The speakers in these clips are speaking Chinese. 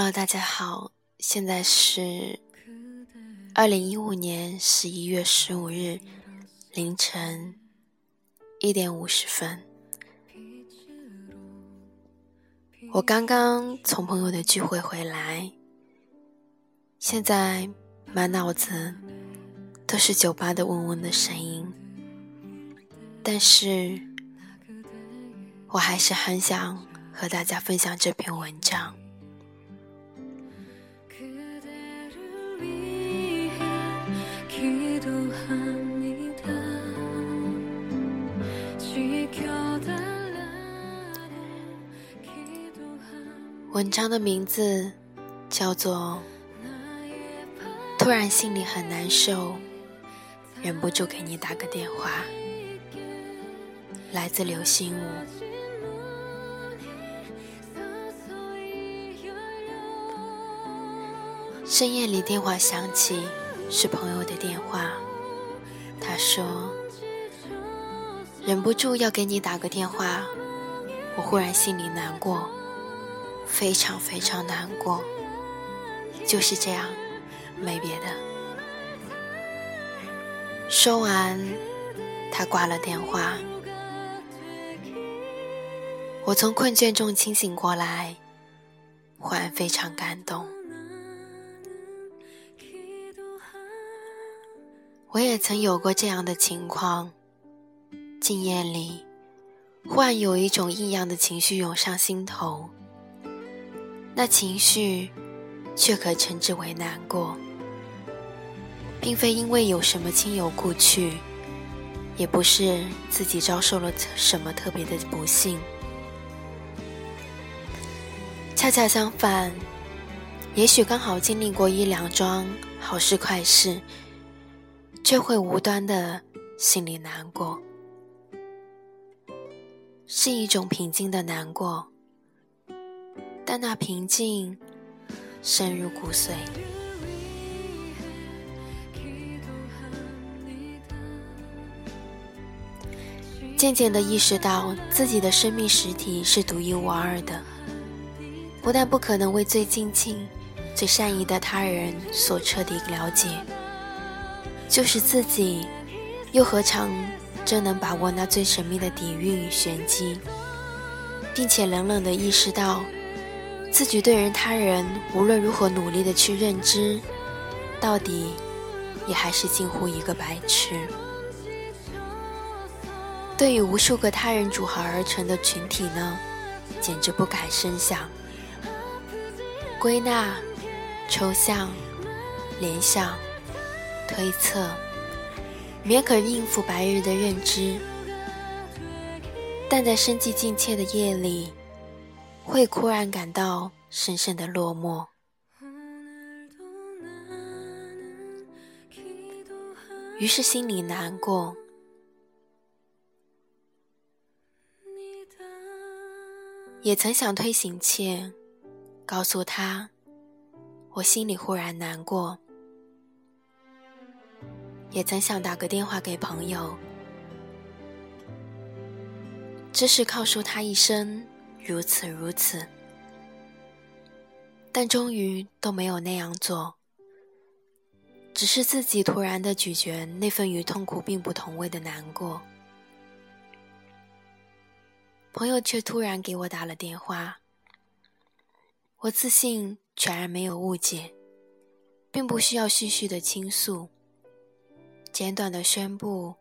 Hello，大家好，现在是二零一五年十一月十五日凌晨一点五十分。我刚刚从朋友的聚会回来，现在满脑子都是酒吧的嗡嗡的声音，但是我还是很想和大家分享这篇文章。文章的名字叫做《突然心里很难受，忍不住给你打个电话》，来自刘心武。深夜里电话响起，是朋友的电话。他说：“忍不住要给你打个电话。”我忽然心里难过。非常非常难过，就是这样，没别的。说完，他挂了电话。我从困倦中清醒过来，忽然非常感动。我也曾有过这样的情况，静夜里，忽然有一种异样的情绪涌上心头。那情绪，却可称之为难过，并非因为有什么亲友故去，也不是自己遭受了什么特别的不幸，恰恰相反，也许刚好经历过一两桩好事快事，却会无端的心里难过，是一种平静的难过。但那平静深入骨髓，渐渐的意识到自己的生命实体是独一无二的，不但不可能为最亲近、最善意的他人所彻底了解，就是自己，又何尝真能把握那最神秘的底蕴与玄机，并且冷冷的意识到。自己对人他人，无论如何努力的去认知，到底也还是近乎一个白痴。对于无数个他人组合而成的群体呢，简直不敢深想。归纳、抽象、联想、推测，勉可应付白日的认知，但在生计尽切的夜里。会忽然感到深深的落寞，于是心里难过，也曾想推醒妾，告诉他我心里忽然难过，也曾想打个电话给朋友，只是告诉他一声。如此如此，但终于都没有那样做。只是自己突然的咀嚼那份与痛苦并不同味的难过。朋友却突然给我打了电话，我自信全然没有误解，并不需要絮絮的倾诉，简短的宣布，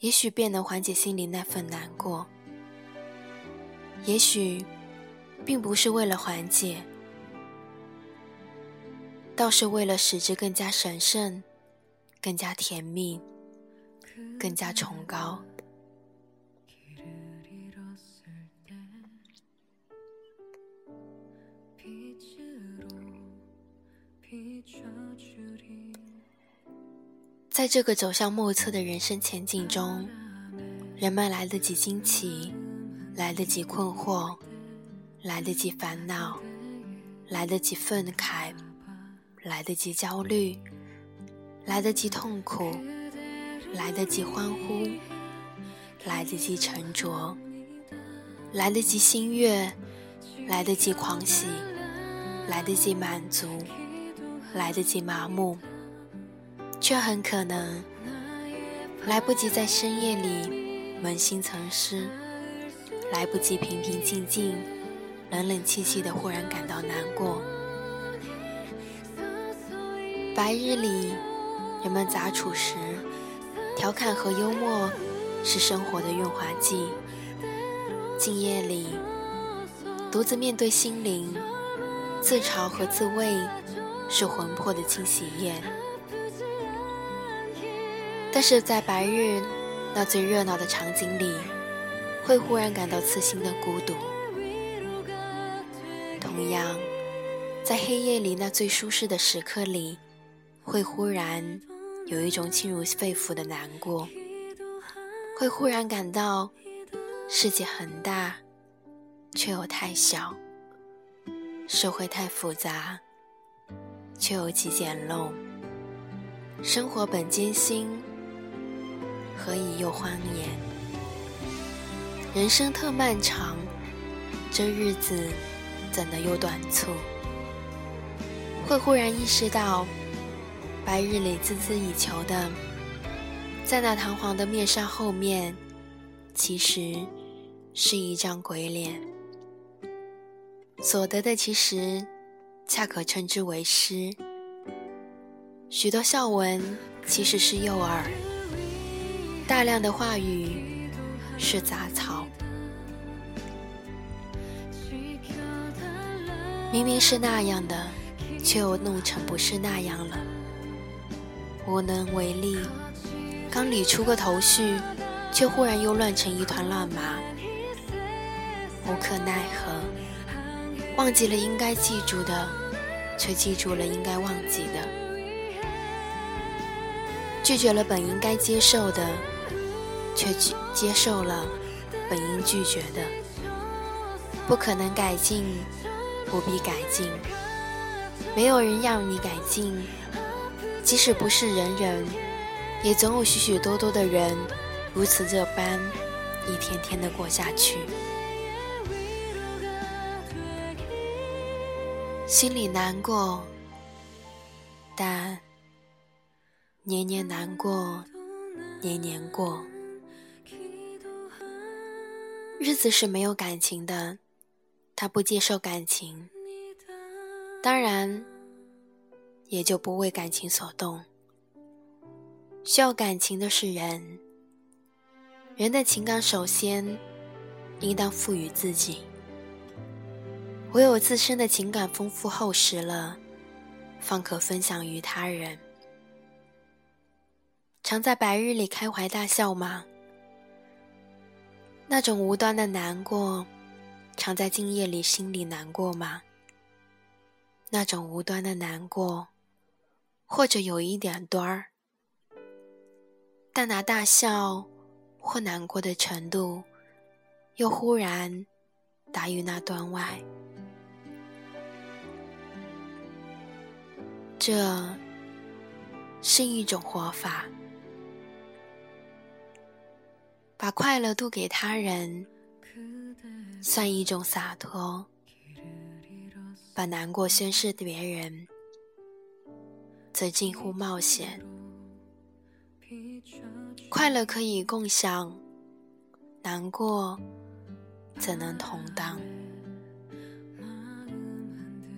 也许便能缓解心里那份难过。也许，并不是为了缓解，倒是为了使之更加神圣、更加甜蜜、更加崇高。在这个走向莫测的人生前景中，人们来得及惊奇。来得及困惑，来得及烦恼，来得及愤慨，来得及焦虑，来得及痛苦，来得及欢呼，来得及沉着，来得及心悦，来得及狂喜，来得及满足，来得及麻木，却很可能来不及在深夜里扪心沉思，来不及平平静静、冷冷清清的忽然感到难过。白日里，人们杂处时，调侃和幽默是生活的润滑剂；静夜里，独自面对心灵，自嘲和自慰是魂魄的清洗液。但是在白日那最热闹的场景里，会忽然感到刺心的孤独。同样，在黑夜里那最舒适的时刻里。会忽然有一种侵入肺腑的难过，会忽然感到世界很大，却又太小；社会太复杂，却又极简陋；生活本艰辛，何以又欢颜？人生特漫长，这日子怎能又短促？会忽然意识到。白日里孜孜以求的，在那堂皇的面纱后面，其实是一张鬼脸。所得的其实恰可称之为诗。许多笑文其实是诱饵，大量的话语是杂草。明明是那样的，却又弄成不是那样了。无能为力，刚理出个头绪，却忽然又乱成一团乱麻。无可奈何，忘记了应该记住的，却记住了应该忘记的；拒绝了本应该接受的，却接接受了本应拒绝的。不可能改进，不必改进，没有人要你改进。即使不是人人，也总有许许多多的人如此这般一天天的过下去。心里难过，但年年难过，年年过。日子是没有感情的，他不接受感情，当然。也就不为感情所动。需要感情的是人，人的情感首先应当赋予自己。唯有自身的情感丰富厚实了，方可分享于他人。常在白日里开怀大笑吗？那种无端的难过，常在静夜里心里难过吗？那种无端的难过。或者有一点端儿，但那大笑或难过的程度，又忽然达于那端外。这是一种活法，把快乐渡给他人，算一种洒脱；把难过宣示别人。则近乎冒险。快乐可以共享，难过怎能同当？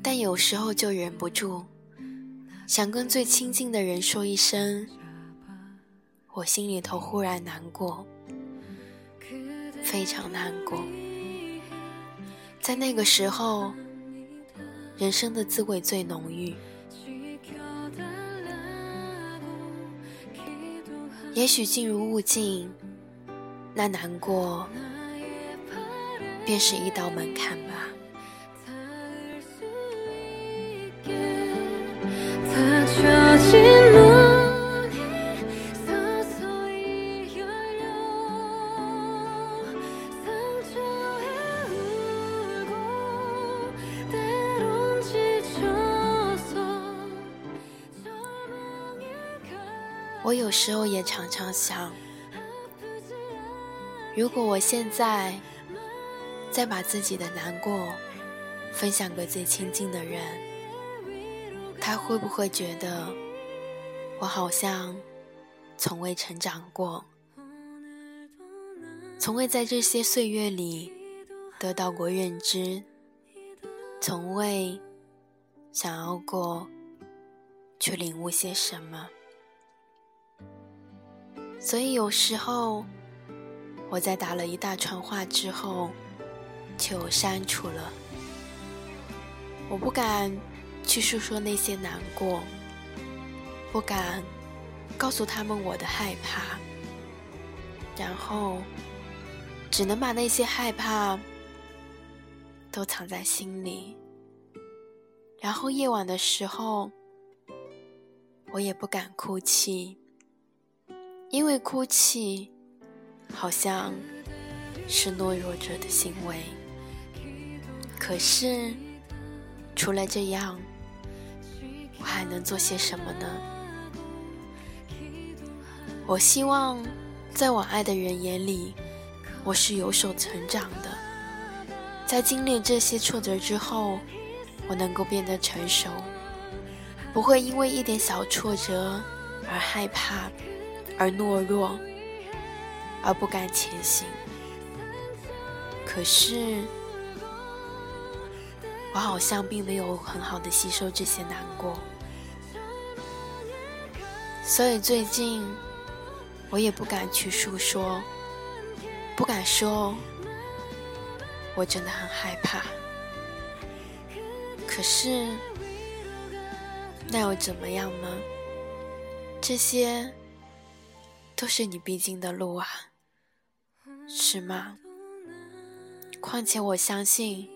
但有时候就忍不住，想跟最亲近的人说一声：“我心里头忽然难过，非常难过。”在那个时候，人生的滋味最浓郁。也许静如雾境，那难过便是一道门槛吧。我有时候也常常想，如果我现在再把自己的难过分享给最亲近的人，他会不会觉得我好像从未成长过，从未在这些岁月里得到过认知，从未想要过去领悟些什么？所以有时候，我在打了一大串话之后，就删除了。我不敢去诉说那些难过，不敢告诉他们我的害怕，然后只能把那些害怕都藏在心里。然后夜晚的时候，我也不敢哭泣。因为哭泣，好像是懦弱者的行为。可是，除了这样，我还能做些什么呢？我希望，在我爱的人眼里，我是有所成长的。在经历这些挫折之后，我能够变得成熟，不会因为一点小挫折而害怕。而懦弱，而不敢前行。可是，我好像并没有很好的吸收这些难过，所以最近我也不敢去诉说，不敢说，我真的很害怕。可是，那又怎么样呢？这些。都是你必经的路啊，是吗？况且我相信，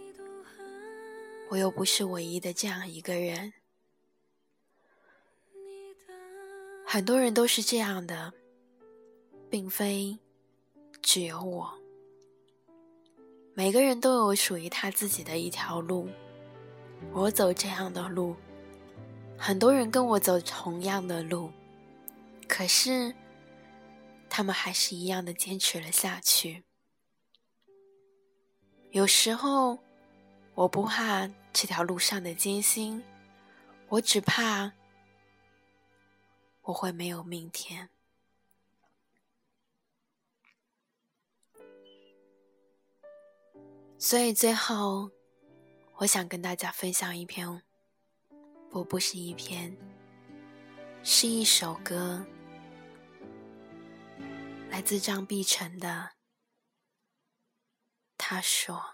我又不是唯一的这样一个人，很多人都是这样的，并非只有我。每个人都有属于他自己的一条路，我走这样的路，很多人跟我走同样的路，可是。他们还是一样的坚持了下去。有时候，我不怕这条路上的艰辛，我只怕我会没有明天。所以最后，我想跟大家分享一篇，不，不是一篇，是一首歌。来自张碧晨的，他说。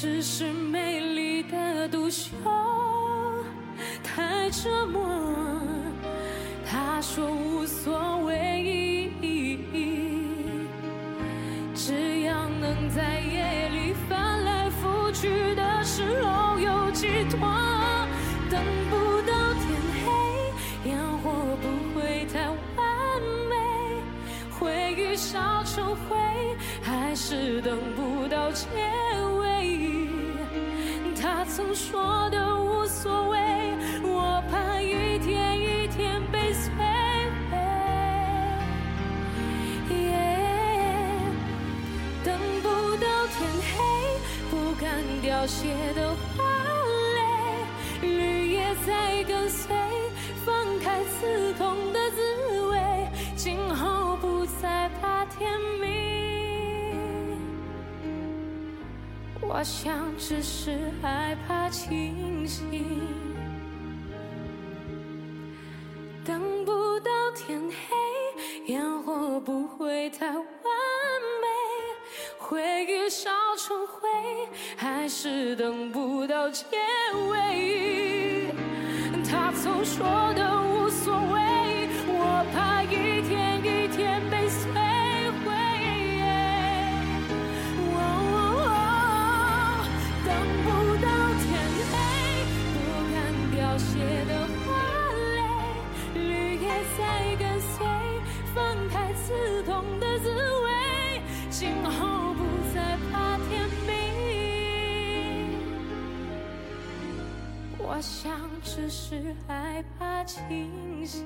只是美丽说的无所谓，我怕一天一天被摧毁。等不到天黑，不敢凋谢的花蕾，绿叶在跟随，放开刺痛的滋味，今后不再怕天明。我想只是害怕清醒，等不到天黑，烟火不会太完美，回忆烧成灰，还是等不到结尾。他曾说的。我想只是害怕清醒，